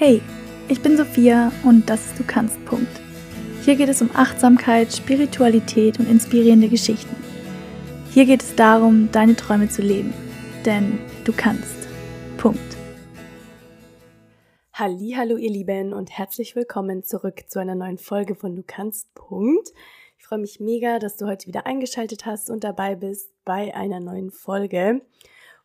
Hey, ich bin Sophia und das ist Du kannst. Punkt. Hier geht es um Achtsamkeit, Spiritualität und inspirierende Geschichten. Hier geht es darum, deine Träume zu leben. Denn du kannst. Punkt. Hallo, ihr Lieben und herzlich willkommen zurück zu einer neuen Folge von Du kannst. Punkt. Ich freue mich mega, dass du heute wieder eingeschaltet hast und dabei bist bei einer neuen Folge.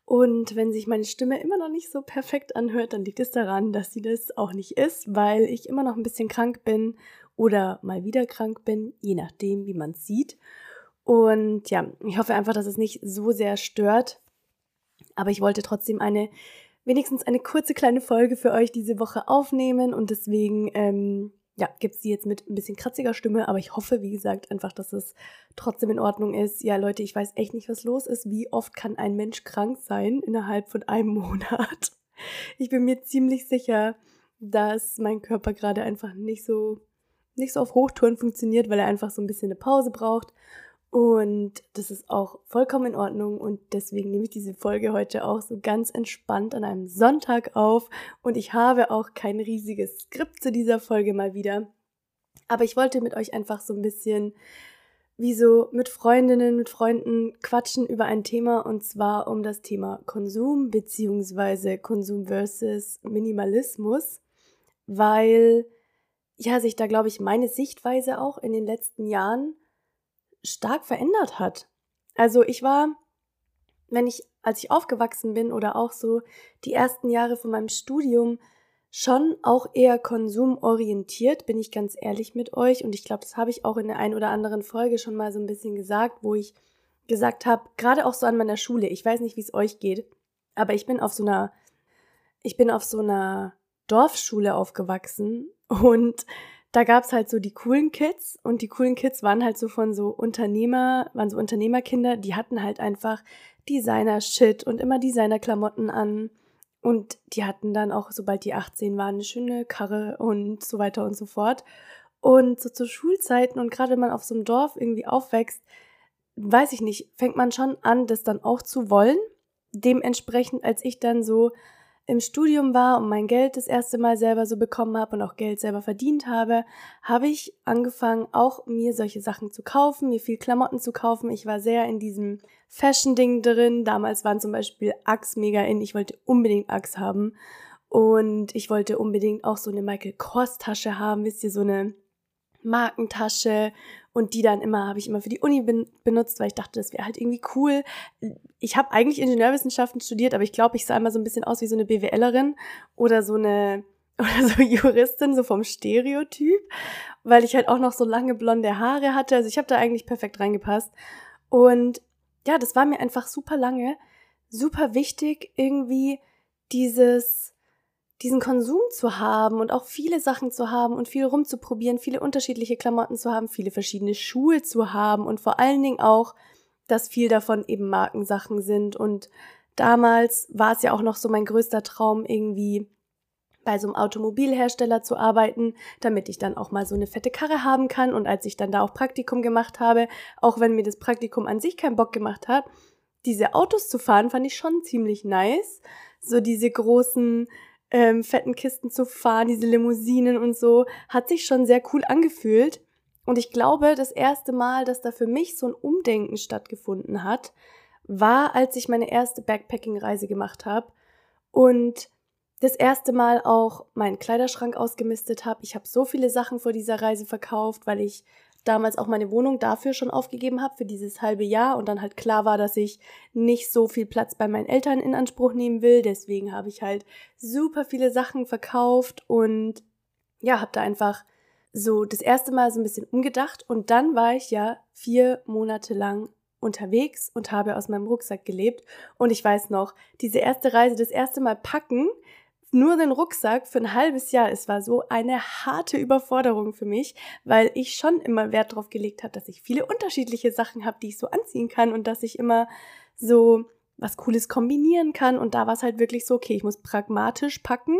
Und wenn sich meine Stimme immer noch nicht so perfekt anhört, dann liegt es daran, dass sie das auch nicht ist, weil ich immer noch ein bisschen krank bin oder mal wieder krank bin, je nachdem, wie man es sieht. Und ja, ich hoffe einfach, dass es nicht so sehr stört. Aber ich wollte trotzdem eine, wenigstens eine kurze kleine Folge für euch diese Woche aufnehmen und deswegen ähm, ja, gibt es die jetzt mit ein bisschen kratziger Stimme, aber ich hoffe, wie gesagt, einfach, dass es trotzdem in Ordnung ist. Ja, Leute, ich weiß echt nicht, was los ist. Wie oft kann ein Mensch krank sein innerhalb von einem Monat? Ich bin mir ziemlich sicher, dass mein Körper gerade einfach nicht so, nicht so auf Hochtouren funktioniert, weil er einfach so ein bisschen eine Pause braucht. Und das ist auch vollkommen in Ordnung. Und deswegen nehme ich diese Folge heute auch so ganz entspannt an einem Sonntag auf. Und ich habe auch kein riesiges Skript zu dieser Folge mal wieder. Aber ich wollte mit euch einfach so ein bisschen wie so mit Freundinnen, mit Freunden quatschen über ein Thema. Und zwar um das Thema Konsum beziehungsweise Konsum versus Minimalismus, weil ja sich da glaube ich meine Sichtweise auch in den letzten Jahren stark verändert hat. Also ich war, wenn ich, als ich aufgewachsen bin oder auch so die ersten Jahre von meinem Studium, schon auch eher konsumorientiert, bin ich ganz ehrlich mit euch. Und ich glaube, das habe ich auch in der einen oder anderen Folge schon mal so ein bisschen gesagt, wo ich gesagt habe, gerade auch so an meiner Schule, ich weiß nicht, wie es euch geht, aber ich bin auf so einer, ich bin auf so einer Dorfschule aufgewachsen und da gab's halt so die coolen Kids und die coolen Kids waren halt so von so Unternehmer, waren so Unternehmerkinder, die hatten halt einfach Designer-Shit und immer Designer-Klamotten an. Und die hatten dann auch, sobald die 18 waren, eine schöne Karre und so weiter und so fort. Und so zu Schulzeiten und gerade wenn man auf so einem Dorf irgendwie aufwächst, weiß ich nicht, fängt man schon an, das dann auch zu wollen. Dementsprechend, als ich dann so im Studium war und mein Geld das erste Mal selber so bekommen habe und auch Geld selber verdient habe, habe ich angefangen, auch mir solche Sachen zu kaufen, mir viel Klamotten zu kaufen. Ich war sehr in diesem Fashion-Ding drin. Damals waren zum Beispiel Axe mega in. Ich wollte unbedingt Axe haben. Und ich wollte unbedingt auch so eine Michael Kors Tasche haben, wisst ihr, so eine Markentasche und die dann immer habe ich immer für die Uni ben benutzt, weil ich dachte, das wäre halt irgendwie cool. Ich habe eigentlich Ingenieurwissenschaften studiert, aber ich glaube, ich sah immer so ein bisschen aus wie so eine BWLerin oder so eine oder so Juristin, so vom Stereotyp, weil ich halt auch noch so lange blonde Haare hatte. Also ich habe da eigentlich perfekt reingepasst. Und ja, das war mir einfach super lange, super wichtig, irgendwie dieses diesen Konsum zu haben und auch viele Sachen zu haben und viel rumzuprobieren, viele unterschiedliche Klamotten zu haben, viele verschiedene Schuhe zu haben und vor allen Dingen auch, dass viel davon eben Markensachen sind. Und damals war es ja auch noch so mein größter Traum, irgendwie bei so einem Automobilhersteller zu arbeiten, damit ich dann auch mal so eine fette Karre haben kann. Und als ich dann da auch Praktikum gemacht habe, auch wenn mir das Praktikum an sich keinen Bock gemacht hat, diese Autos zu fahren, fand ich schon ziemlich nice. So diese großen ähm, fetten Kisten zu fahren, diese Limousinen und so, hat sich schon sehr cool angefühlt. Und ich glaube, das erste Mal, dass da für mich so ein Umdenken stattgefunden hat, war, als ich meine erste Backpacking-Reise gemacht habe und das erste Mal auch meinen Kleiderschrank ausgemistet habe. Ich habe so viele Sachen vor dieser Reise verkauft, weil ich damals auch meine Wohnung dafür schon aufgegeben habe, für dieses halbe Jahr. Und dann halt klar war, dass ich nicht so viel Platz bei meinen Eltern in Anspruch nehmen will. Deswegen habe ich halt super viele Sachen verkauft und ja, habe da einfach so das erste Mal so ein bisschen umgedacht. Und dann war ich ja vier Monate lang unterwegs und habe aus meinem Rucksack gelebt. Und ich weiß noch, diese erste Reise, das erste Mal packen, nur den Rucksack für ein halbes Jahr. Es war so eine harte Überforderung für mich, weil ich schon immer Wert darauf gelegt habe, dass ich viele unterschiedliche Sachen habe, die ich so anziehen kann und dass ich immer so was Cooles kombinieren kann. Und da war es halt wirklich so, okay, ich muss pragmatisch packen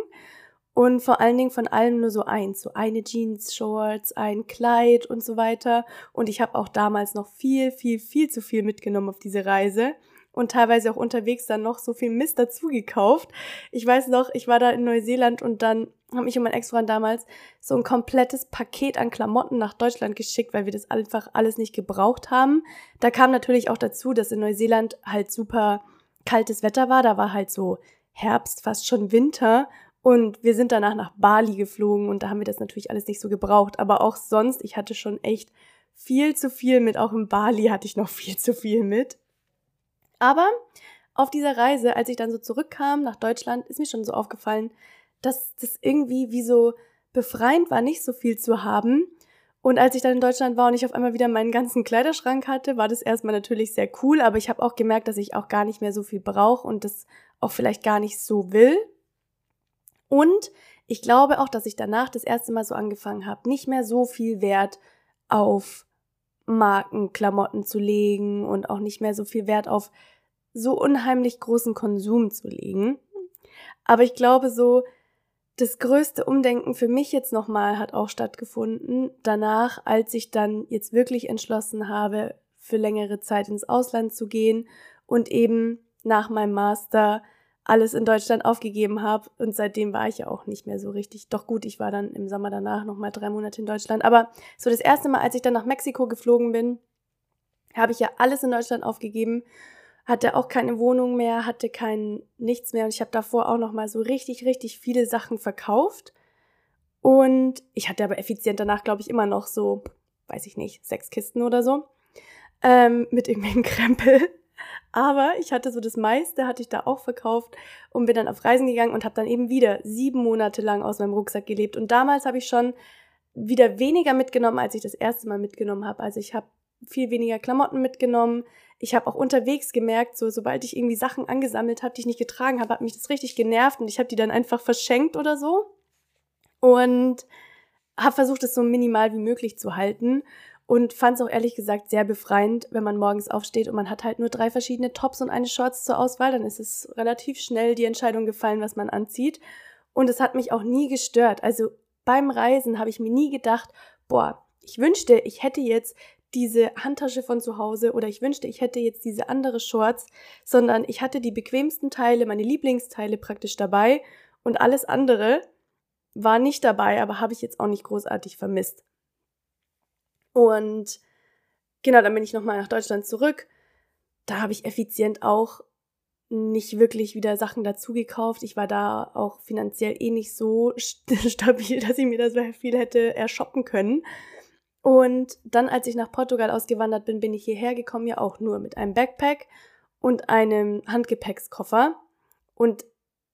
und vor allen Dingen von allem nur so eins, so eine Jeans, Shorts, ein Kleid und so weiter. Und ich habe auch damals noch viel, viel, viel zu viel mitgenommen auf diese Reise. Und teilweise auch unterwegs dann noch so viel Mist dazu gekauft. Ich weiß noch, ich war da in Neuseeland und dann habe ich und mein Ex-Freund damals so ein komplettes Paket an Klamotten nach Deutschland geschickt, weil wir das einfach alles nicht gebraucht haben. Da kam natürlich auch dazu, dass in Neuseeland halt super kaltes Wetter war. Da war halt so Herbst, fast schon Winter. Und wir sind danach nach Bali geflogen und da haben wir das natürlich alles nicht so gebraucht. Aber auch sonst, ich hatte schon echt viel zu viel mit. Auch in Bali hatte ich noch viel zu viel mit. Aber auf dieser Reise, als ich dann so zurückkam nach Deutschland, ist mir schon so aufgefallen, dass das irgendwie wie so befreiend war, nicht so viel zu haben. Und als ich dann in Deutschland war und ich auf einmal wieder meinen ganzen Kleiderschrank hatte, war das erstmal natürlich sehr cool, aber ich habe auch gemerkt, dass ich auch gar nicht mehr so viel brauche und das auch vielleicht gar nicht so will. Und ich glaube auch, dass ich danach das erste Mal so angefangen habe, nicht mehr so viel Wert auf Markenklamotten zu legen und auch nicht mehr so viel Wert auf so unheimlich großen Konsum zu legen. Aber ich glaube so, das größte Umdenken für mich jetzt nochmal hat auch stattgefunden, danach, als ich dann jetzt wirklich entschlossen habe, für längere Zeit ins Ausland zu gehen und eben nach meinem Master alles in Deutschland aufgegeben habe. Und seitdem war ich ja auch nicht mehr so richtig. Doch gut, ich war dann im Sommer danach nochmal drei Monate in Deutschland. Aber so das erste Mal, als ich dann nach Mexiko geflogen bin, habe ich ja alles in Deutschland aufgegeben. Hatte auch keine Wohnung mehr, hatte kein nichts mehr. Und ich habe davor auch noch mal so richtig richtig viele Sachen verkauft. Und ich hatte aber effizient danach glaube ich immer noch so weiß ich nicht sechs Kisten oder so ähm, mit irgendwelchen Krempel aber ich hatte so das meiste hatte ich da auch verkauft und bin dann auf Reisen gegangen und habe dann eben wieder sieben Monate lang aus meinem Rucksack gelebt. Und damals habe ich schon wieder weniger mitgenommen als ich das erste Mal mitgenommen habe. Also ich habe viel weniger Klamotten mitgenommen. Ich habe auch unterwegs gemerkt, so sobald ich irgendwie Sachen angesammelt habe, die ich nicht getragen habe, hat mich das richtig genervt und ich habe die dann einfach verschenkt oder so. Und habe versucht, es so minimal wie möglich zu halten und fand es auch ehrlich gesagt sehr befreiend, wenn man morgens aufsteht und man hat halt nur drei verschiedene Tops und eine Shorts zur Auswahl, dann ist es relativ schnell die Entscheidung gefallen, was man anzieht und es hat mich auch nie gestört. Also beim Reisen habe ich mir nie gedacht, boah, ich wünschte, ich hätte jetzt diese Handtasche von zu Hause oder ich wünschte, ich hätte jetzt diese andere Shorts, sondern ich hatte die bequemsten Teile, meine Lieblingsteile praktisch dabei und alles andere war nicht dabei, aber habe ich jetzt auch nicht großartig vermisst. Und genau, dann bin ich nochmal nach Deutschland zurück. Da habe ich effizient auch nicht wirklich wieder Sachen dazu gekauft. Ich war da auch finanziell eh nicht so stabil, dass ich mir da sehr viel hätte ershoppen können. Und dann, als ich nach Portugal ausgewandert bin, bin ich hierher gekommen, ja auch nur mit einem Backpack und einem Handgepäckskoffer. Und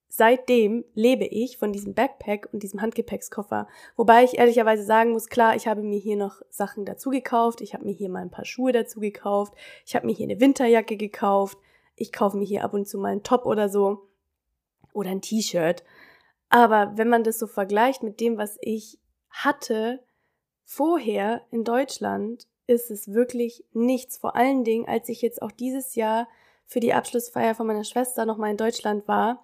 seitdem lebe ich von diesem Backpack und diesem Handgepäckskoffer. Wobei ich ehrlicherweise sagen muss, klar, ich habe mir hier noch Sachen dazu gekauft. Ich habe mir hier mal ein paar Schuhe dazu gekauft. Ich habe mir hier eine Winterjacke gekauft. Ich kaufe mir hier ab und zu mal einen Top oder so. Oder ein T-Shirt. Aber wenn man das so vergleicht mit dem, was ich hatte, Vorher in Deutschland ist es wirklich nichts. Vor allen Dingen, als ich jetzt auch dieses Jahr für die Abschlussfeier von meiner Schwester nochmal in Deutschland war,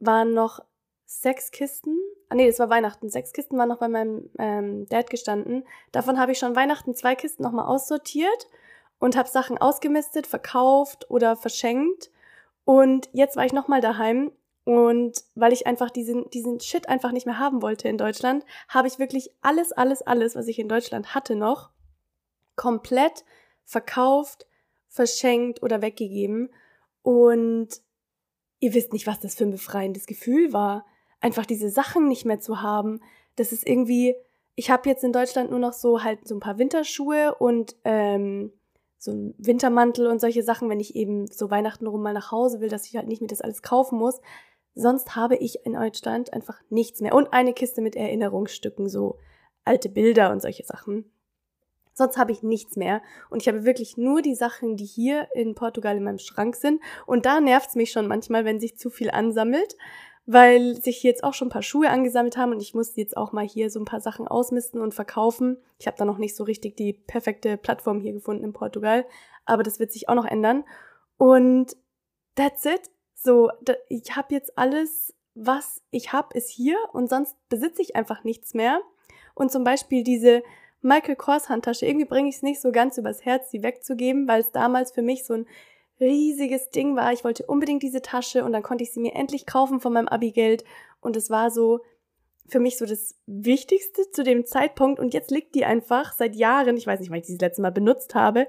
waren noch sechs Kisten. Ah nee, das war Weihnachten. Sechs Kisten waren noch bei meinem ähm, Dad gestanden. Davon habe ich schon Weihnachten zwei Kisten nochmal aussortiert und habe Sachen ausgemistet, verkauft oder verschenkt. Und jetzt war ich nochmal daheim und weil ich einfach diesen, diesen Shit einfach nicht mehr haben wollte in Deutschland, habe ich wirklich alles, alles, alles, was ich in Deutschland hatte noch, komplett verkauft, verschenkt oder weggegeben. Und ihr wisst nicht, was das für ein befreiendes Gefühl war, einfach diese Sachen nicht mehr zu haben. Das ist irgendwie, ich habe jetzt in Deutschland nur noch so halt so ein paar Winterschuhe und ähm, so ein Wintermantel und solche Sachen, wenn ich eben so Weihnachten rum mal nach Hause will, dass ich halt nicht mehr das alles kaufen muss. Sonst habe ich in Deutschland einfach nichts mehr. Und eine Kiste mit Erinnerungsstücken, so alte Bilder und solche Sachen. Sonst habe ich nichts mehr. Und ich habe wirklich nur die Sachen, die hier in Portugal in meinem Schrank sind. Und da nervt es mich schon manchmal, wenn sich zu viel ansammelt, weil sich hier jetzt auch schon ein paar Schuhe angesammelt haben und ich muss jetzt auch mal hier so ein paar Sachen ausmisten und verkaufen. Ich habe da noch nicht so richtig die perfekte Plattform hier gefunden in Portugal, aber das wird sich auch noch ändern. Und that's it. So, ich habe jetzt alles, was ich habe, ist hier und sonst besitze ich einfach nichts mehr. Und zum Beispiel diese Michael Kors Handtasche, irgendwie bringe ich es nicht so ganz übers Herz, sie wegzugeben, weil es damals für mich so ein riesiges Ding war. Ich wollte unbedingt diese Tasche und dann konnte ich sie mir endlich kaufen von meinem Abi-Geld. Und es war so für mich so das Wichtigste zu dem Zeitpunkt. Und jetzt liegt die einfach seit Jahren, ich weiß nicht, weil ich die das letzte Mal benutzt habe,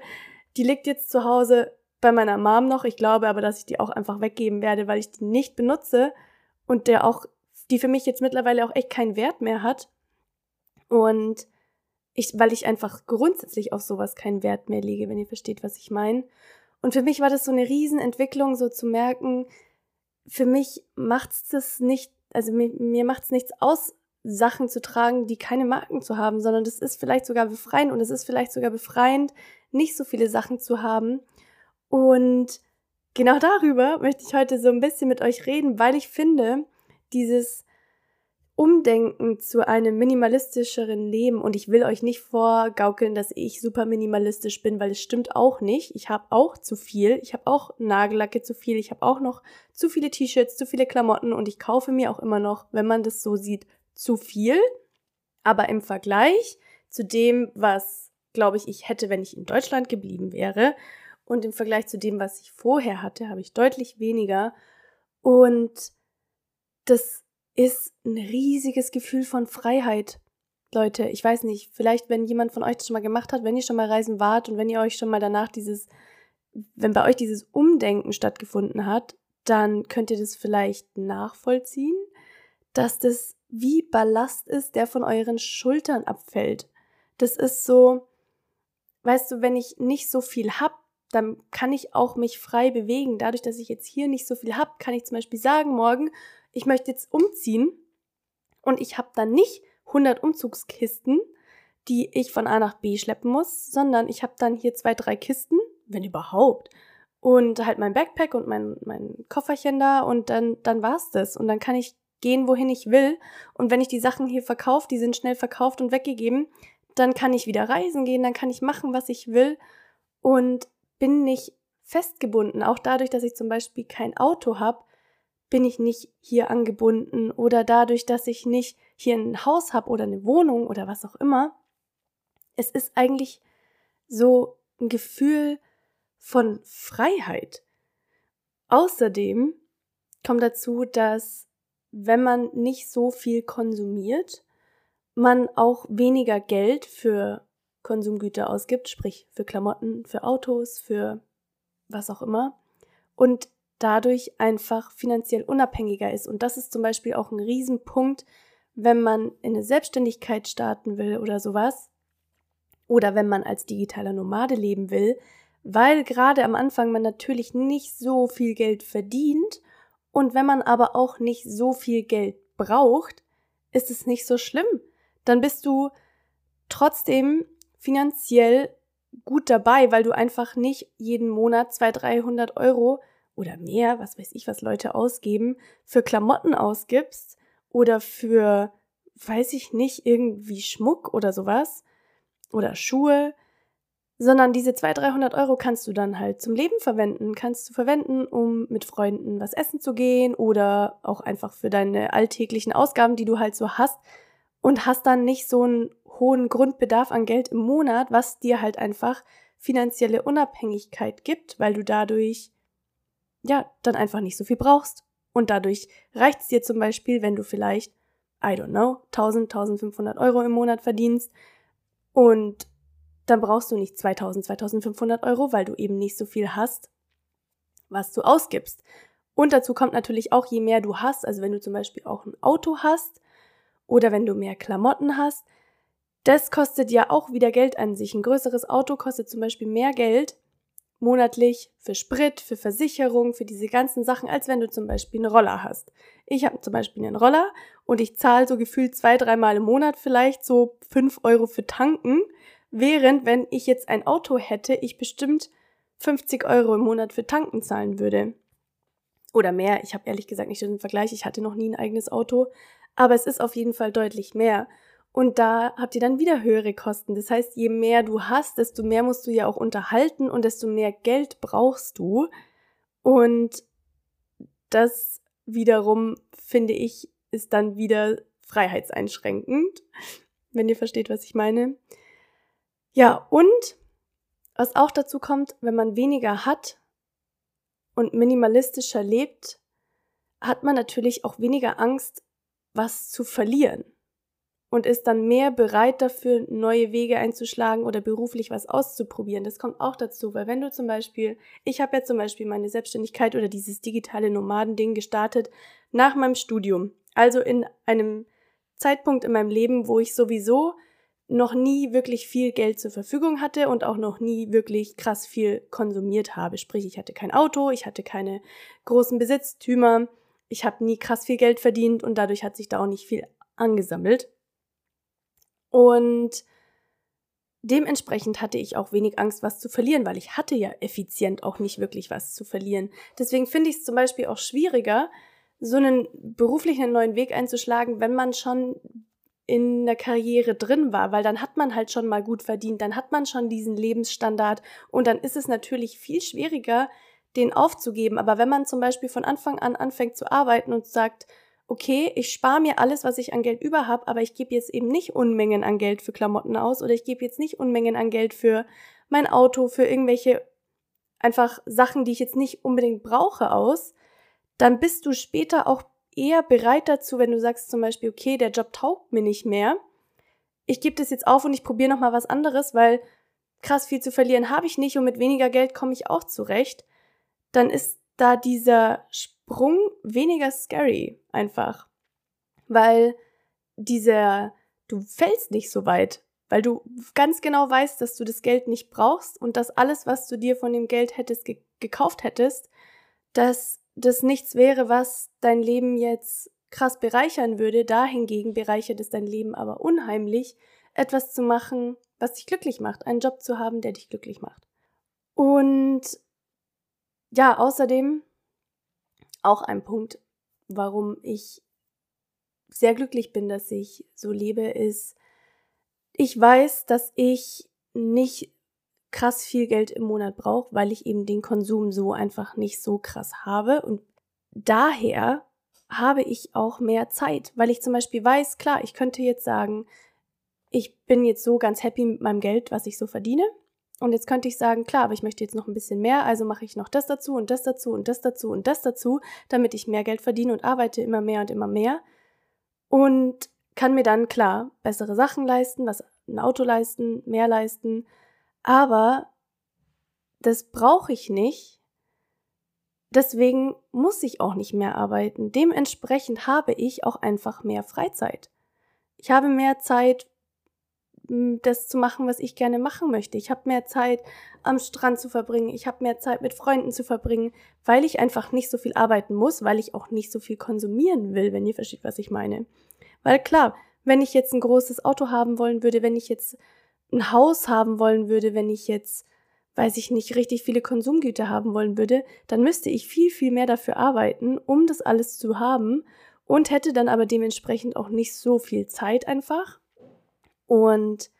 die liegt jetzt zu Hause bei meiner Mom noch. Ich glaube aber, dass ich die auch einfach weggeben werde, weil ich die nicht benutze und der auch, die für mich jetzt mittlerweile auch echt keinen Wert mehr hat. Und ich, weil ich einfach grundsätzlich auf sowas keinen Wert mehr lege, wenn ihr versteht, was ich meine. Und für mich war das so eine Riesenentwicklung, so zu merken, für mich macht's das nicht, also mir, mir macht's nichts aus, Sachen zu tragen, die keine Marken zu haben, sondern das ist vielleicht sogar befreiend und es ist vielleicht sogar befreiend, nicht so viele Sachen zu haben. Und genau darüber möchte ich heute so ein bisschen mit euch reden, weil ich finde, dieses Umdenken zu einem minimalistischeren Leben. Und ich will euch nicht vorgaukeln, dass ich super minimalistisch bin, weil es stimmt auch nicht. Ich habe auch zu viel, ich habe auch Nagellacke zu viel, ich habe auch noch zu viele T-Shirts, zu viele Klamotten. Und ich kaufe mir auch immer noch, wenn man das so sieht, zu viel. Aber im Vergleich zu dem, was, glaube ich, ich hätte, wenn ich in Deutschland geblieben wäre. Und im Vergleich zu dem, was ich vorher hatte, habe ich deutlich weniger. Und das ist ein riesiges Gefühl von Freiheit. Leute, ich weiß nicht, vielleicht wenn jemand von euch das schon mal gemacht hat, wenn ihr schon mal reisen wart und wenn ihr euch schon mal danach dieses, wenn bei euch dieses Umdenken stattgefunden hat, dann könnt ihr das vielleicht nachvollziehen, dass das wie Ballast ist, der von euren Schultern abfällt. Das ist so, weißt du, wenn ich nicht so viel hab, dann kann ich auch mich frei bewegen. Dadurch, dass ich jetzt hier nicht so viel hab, kann ich zum Beispiel sagen morgen, ich möchte jetzt umziehen und ich habe dann nicht 100 Umzugskisten, die ich von A nach B schleppen muss, sondern ich habe dann hier zwei, drei Kisten, wenn überhaupt, und halt mein Backpack und mein, mein Kofferchen da und dann, dann war's das. Und dann kann ich gehen, wohin ich will. Und wenn ich die Sachen hier verkaufe, die sind schnell verkauft und weggegeben, dann kann ich wieder reisen gehen, dann kann ich machen, was ich will und bin nicht festgebunden. Auch dadurch, dass ich zum Beispiel kein Auto habe, bin ich nicht hier angebunden oder dadurch, dass ich nicht hier ein Haus habe oder eine Wohnung oder was auch immer. Es ist eigentlich so ein Gefühl von Freiheit. Außerdem kommt dazu, dass wenn man nicht so viel konsumiert, man auch weniger Geld für Konsumgüter ausgibt, sprich für Klamotten, für Autos, für was auch immer. Und dadurch einfach finanziell unabhängiger ist. Und das ist zum Beispiel auch ein Riesenpunkt, wenn man in eine Selbstständigkeit starten will oder sowas. Oder wenn man als digitaler Nomade leben will, weil gerade am Anfang man natürlich nicht so viel Geld verdient und wenn man aber auch nicht so viel Geld braucht, ist es nicht so schlimm. Dann bist du trotzdem finanziell gut dabei, weil du einfach nicht jeden Monat 200, 300 Euro oder mehr, was weiß ich, was Leute ausgeben, für Klamotten ausgibst oder für, weiß ich nicht, irgendwie Schmuck oder sowas oder Schuhe, sondern diese 200, 300 Euro kannst du dann halt zum Leben verwenden, kannst du verwenden, um mit Freunden was essen zu gehen oder auch einfach für deine alltäglichen Ausgaben, die du halt so hast und hast dann nicht so einen hohen Grundbedarf an Geld im Monat, was dir halt einfach finanzielle Unabhängigkeit gibt, weil du dadurch ja, dann einfach nicht so viel brauchst. Und dadurch reicht es dir zum Beispiel, wenn du vielleicht, I don't know, 1000, 1500 Euro im Monat verdienst und dann brauchst du nicht 2000, 2500 Euro, weil du eben nicht so viel hast, was du ausgibst. Und dazu kommt natürlich auch, je mehr du hast, also wenn du zum Beispiel auch ein Auto hast oder wenn du mehr Klamotten hast, das kostet ja auch wieder Geld an sich. Ein größeres Auto kostet zum Beispiel mehr Geld monatlich für Sprit, für Versicherung, für diese ganzen Sachen, als wenn du zum Beispiel einen Roller hast. Ich habe zum Beispiel einen Roller und ich zahle so gefühlt zwei, dreimal im Monat vielleicht so fünf Euro für tanken, während wenn ich jetzt ein Auto hätte, ich bestimmt 50 Euro im Monat für tanken zahlen würde. Oder mehr. Ich habe ehrlich gesagt nicht den Vergleich. Ich hatte noch nie ein eigenes Auto. Aber es ist auf jeden Fall deutlich mehr. Und da habt ihr dann wieder höhere Kosten. Das heißt, je mehr du hast, desto mehr musst du ja auch unterhalten und desto mehr Geld brauchst du. Und das wiederum, finde ich, ist dann wieder freiheitseinschränkend, wenn ihr versteht, was ich meine. Ja, und was auch dazu kommt, wenn man weniger hat, und minimalistischer lebt, hat man natürlich auch weniger Angst, was zu verlieren und ist dann mehr bereit dafür, neue Wege einzuschlagen oder beruflich was auszuprobieren. Das kommt auch dazu, weil wenn du zum Beispiel, ich habe ja zum Beispiel meine Selbstständigkeit oder dieses digitale Nomadending gestartet nach meinem Studium, also in einem Zeitpunkt in meinem Leben, wo ich sowieso noch nie wirklich viel Geld zur Verfügung hatte und auch noch nie wirklich krass viel konsumiert habe. Sprich, ich hatte kein Auto, ich hatte keine großen Besitztümer, ich habe nie krass viel Geld verdient und dadurch hat sich da auch nicht viel angesammelt. Und dementsprechend hatte ich auch wenig Angst, was zu verlieren, weil ich hatte ja effizient auch nicht wirklich was zu verlieren. Deswegen finde ich es zum Beispiel auch schwieriger, so einen beruflichen neuen Weg einzuschlagen, wenn man schon in der Karriere drin war, weil dann hat man halt schon mal gut verdient, dann hat man schon diesen Lebensstandard und dann ist es natürlich viel schwieriger, den aufzugeben. Aber wenn man zum Beispiel von Anfang an anfängt zu arbeiten und sagt, okay, ich spare mir alles, was ich an Geld über habe, aber ich gebe jetzt eben nicht Unmengen an Geld für Klamotten aus oder ich gebe jetzt nicht Unmengen an Geld für mein Auto, für irgendwelche einfach Sachen, die ich jetzt nicht unbedingt brauche aus, dann bist du später auch eher bereit dazu, wenn du sagst zum Beispiel, okay, der Job taugt mir nicht mehr, ich gebe das jetzt auf und ich probiere nochmal was anderes, weil krass viel zu verlieren habe ich nicht und mit weniger Geld komme ich auch zurecht, dann ist da dieser Sprung weniger scary einfach. Weil dieser, du fällst nicht so weit, weil du ganz genau weißt, dass du das Geld nicht brauchst und dass alles, was du dir von dem Geld hättest ge gekauft hättest, dass das nichts wäre, was dein Leben jetzt krass bereichern würde. Dahingegen bereichert es dein Leben aber unheimlich, etwas zu machen, was dich glücklich macht, einen Job zu haben, der dich glücklich macht. Und ja, außerdem auch ein Punkt, warum ich sehr glücklich bin, dass ich so lebe, ist, ich weiß, dass ich nicht krass viel Geld im Monat brauche, weil ich eben den Konsum so einfach nicht so krass habe. Und daher habe ich auch mehr Zeit, weil ich zum Beispiel weiß, klar, ich könnte jetzt sagen, ich bin jetzt so ganz happy mit meinem Geld, was ich so verdiene. Und jetzt könnte ich sagen, klar, aber ich möchte jetzt noch ein bisschen mehr, also mache ich noch das dazu und das dazu und das dazu und das dazu, damit ich mehr Geld verdiene und arbeite immer mehr und immer mehr. Und kann mir dann klar bessere Sachen leisten, was ein Auto leisten, mehr leisten, aber das brauche ich nicht. Deswegen muss ich auch nicht mehr arbeiten. Dementsprechend habe ich auch einfach mehr Freizeit. Ich habe mehr Zeit, das zu machen, was ich gerne machen möchte. Ich habe mehr Zeit am Strand zu verbringen. Ich habe mehr Zeit mit Freunden zu verbringen, weil ich einfach nicht so viel arbeiten muss, weil ich auch nicht so viel konsumieren will, wenn ihr versteht, was ich meine. Weil klar, wenn ich jetzt ein großes Auto haben wollen würde, wenn ich jetzt ein Haus haben wollen würde, wenn ich jetzt, weiß ich nicht, richtig viele Konsumgüter haben wollen würde, dann müsste ich viel, viel mehr dafür arbeiten, um das alles zu haben und hätte dann aber dementsprechend auch nicht so viel Zeit einfach. Und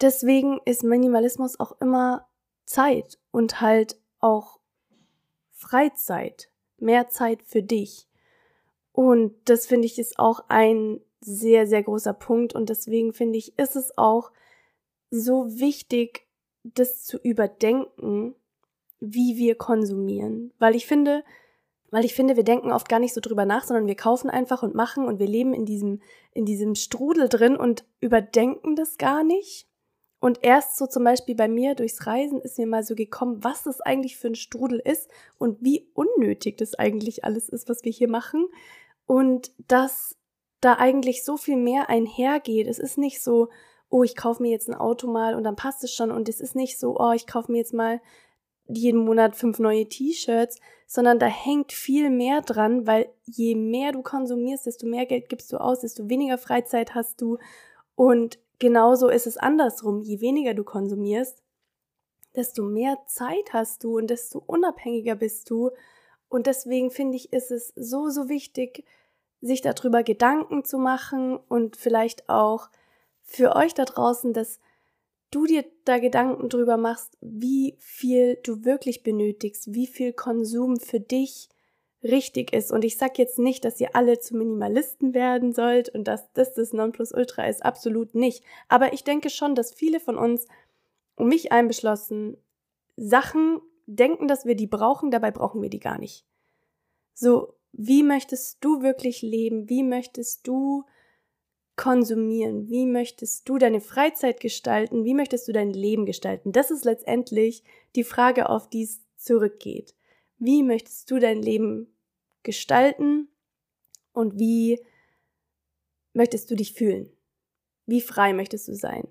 deswegen ist Minimalismus auch immer Zeit und halt auch Freizeit, mehr Zeit für dich. Und das finde ich ist auch ein sehr, sehr großer Punkt und deswegen finde ich, ist es auch so wichtig, das zu überdenken, wie wir konsumieren. Weil ich finde, weil ich finde, wir denken oft gar nicht so drüber nach, sondern wir kaufen einfach und machen und wir leben in diesem, in diesem Strudel drin und überdenken das gar nicht. Und erst so zum Beispiel bei mir durchs Reisen ist mir mal so gekommen, was das eigentlich für ein Strudel ist und wie unnötig das eigentlich alles ist, was wir hier machen. Und dass da eigentlich so viel mehr einhergeht. Es ist nicht so, oh, ich kaufe mir jetzt ein Auto mal und dann passt es schon. Und es ist nicht so, oh, ich kaufe mir jetzt mal jeden Monat fünf neue T-Shirts, sondern da hängt viel mehr dran, weil je mehr du konsumierst, desto mehr Geld gibst du aus, desto weniger Freizeit hast du. Und genauso ist es andersrum. Je weniger du konsumierst, desto mehr Zeit hast du und desto unabhängiger bist du. Und deswegen finde ich, ist es so, so wichtig, sich darüber Gedanken zu machen und vielleicht auch für euch da draußen, dass du dir da Gedanken drüber machst, wie viel du wirklich benötigst, wie viel Konsum für dich richtig ist. Und ich sage jetzt nicht, dass ihr alle zu Minimalisten werden sollt und dass das das Nonplusultra ist, absolut nicht. Aber ich denke schon, dass viele von uns, um mich einbeschlossen, Sachen denken, dass wir die brauchen, dabei brauchen wir die gar nicht. So, wie möchtest du wirklich leben? Wie möchtest du konsumieren? Wie möchtest du deine Freizeit gestalten? Wie möchtest du dein Leben gestalten? Das ist letztendlich die Frage, auf die es zurückgeht. Wie möchtest du dein Leben gestalten und wie möchtest du dich fühlen? Wie frei möchtest du sein?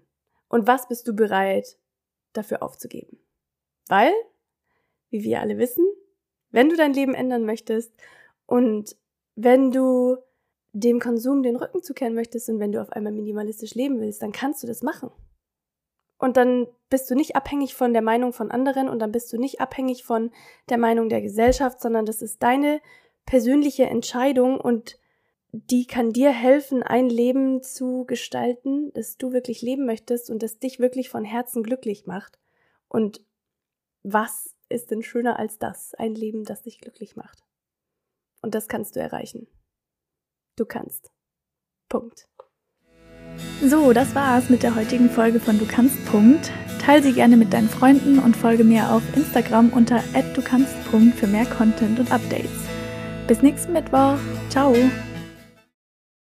Und was bist du bereit dafür aufzugeben? Weil, wie wir alle wissen, wenn du dein Leben ändern möchtest und wenn du dem Konsum den Rücken zukehren möchtest und wenn du auf einmal minimalistisch leben willst, dann kannst du das machen. Und dann bist du nicht abhängig von der Meinung von anderen und dann bist du nicht abhängig von der Meinung der Gesellschaft, sondern das ist deine persönliche Entscheidung und die kann dir helfen, ein Leben zu gestalten, das du wirklich leben möchtest und das dich wirklich von Herzen glücklich macht. Und was ist denn schöner als das? Ein Leben, das dich glücklich macht. Und das kannst du erreichen. Du kannst. Punkt. So, das war's mit der heutigen Folge von Du kannst. Punkt. Teil sie gerne mit deinen Freunden und folge mir auf Instagram unter @dukannst. für mehr Content und Updates. Bis nächsten Mittwoch. Ciao.